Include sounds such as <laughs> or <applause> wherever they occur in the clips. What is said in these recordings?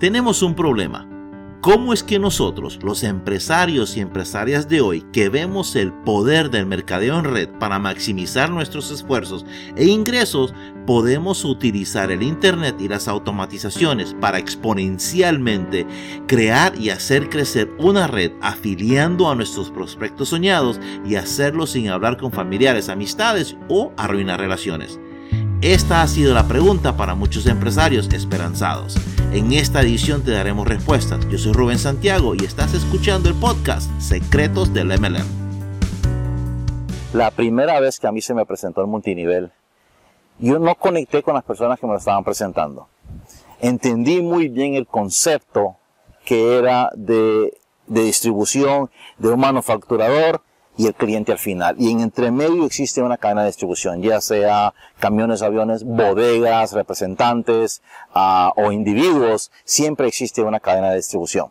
tenemos un problema. ¿Cómo es que nosotros, los empresarios y empresarias de hoy, que vemos el poder del mercadeo en red para maximizar nuestros esfuerzos e ingresos, podemos utilizar el Internet y las automatizaciones para exponencialmente crear y hacer crecer una red afiliando a nuestros prospectos soñados y hacerlo sin hablar con familiares, amistades o arruinar relaciones? Esta ha sido la pregunta para muchos empresarios esperanzados. En esta edición te daremos respuestas. Yo soy Rubén Santiago y estás escuchando el podcast Secretos del MLM. La primera vez que a mí se me presentó el multinivel, yo no conecté con las personas que me lo estaban presentando. Entendí muy bien el concepto que era de, de distribución de un manufacturador y el cliente al final. Y en entre medio existe una cadena de distribución, ya sea camiones, aviones, bodegas, representantes uh, o individuos, siempre existe una cadena de distribución.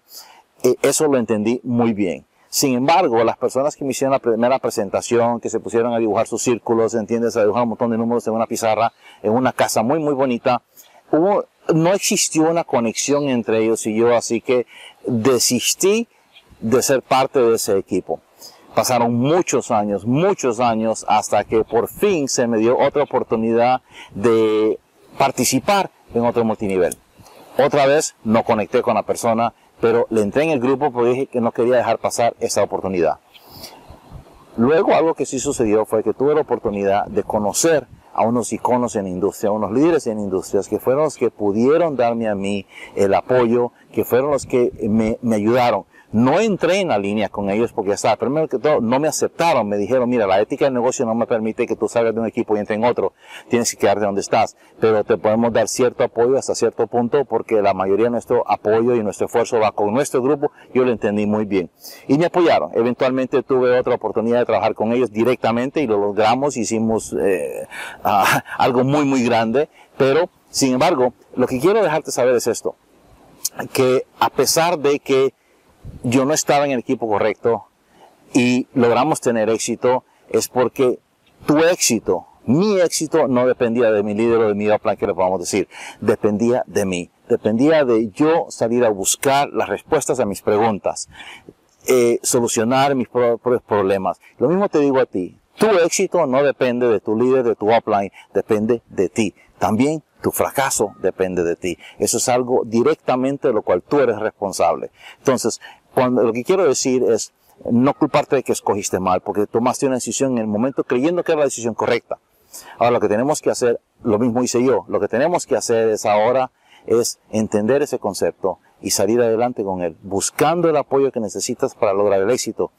E eso lo entendí muy bien. Sin embargo, las personas que me hicieron la primera presentación, que se pusieron a dibujar sus círculos, entiendes, a dibujar un montón de números en una pizarra, en una casa muy, muy bonita, no existió una conexión entre ellos y yo, así que desistí de ser parte de ese equipo. Pasaron muchos años, muchos años, hasta que por fin se me dio otra oportunidad de participar en otro multinivel. Otra vez no conecté con la persona, pero le entré en el grupo porque dije que no quería dejar pasar esa oportunidad. Luego algo que sí sucedió fue que tuve la oportunidad de conocer a unos iconos en industria, a unos líderes en industrias que fueron los que pudieron darme a mí el apoyo, que fueron los que me ayudaron. No entré en la línea con ellos porque ya estaba. Primero que todo, no me aceptaron. Me dijeron, mira, la ética del negocio no me permite que tú salgas de un equipo y entres en otro. Tienes que quedarte donde estás. Pero te podemos dar cierto apoyo hasta cierto punto porque la mayoría de nuestro apoyo y nuestro esfuerzo va con nuestro grupo. Yo lo entendí muy bien. Y me apoyaron. Eventualmente tuve otra oportunidad de trabajar con ellos directamente y lo logramos. Hicimos eh, <laughs> algo muy, muy grande. Pero, sin embargo, lo que quiero dejarte saber es esto. Que a pesar de que yo no estaba en el equipo correcto y logramos tener éxito es porque tu éxito, mi éxito no dependía de mi líder o de mi plan que le podamos decir, dependía de mí, dependía de yo salir a buscar las respuestas a mis preguntas, eh, solucionar mis propios problemas. Lo mismo te digo a ti, tu éxito no depende de tu líder, de tu upline, depende de ti. También tu fracaso depende de ti. Eso es algo directamente de lo cual tú eres responsable. Entonces, cuando, lo que quiero decir es no culparte de que escogiste mal, porque tomaste una decisión en el momento creyendo que era la decisión correcta. Ahora lo que tenemos que hacer, lo mismo hice yo, lo que tenemos que hacer es ahora es entender ese concepto y salir adelante con él, buscando el apoyo que necesitas para lograr el éxito,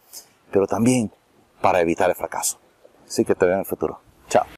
pero también para evitar el fracaso. Así que te veo en el futuro. Chao.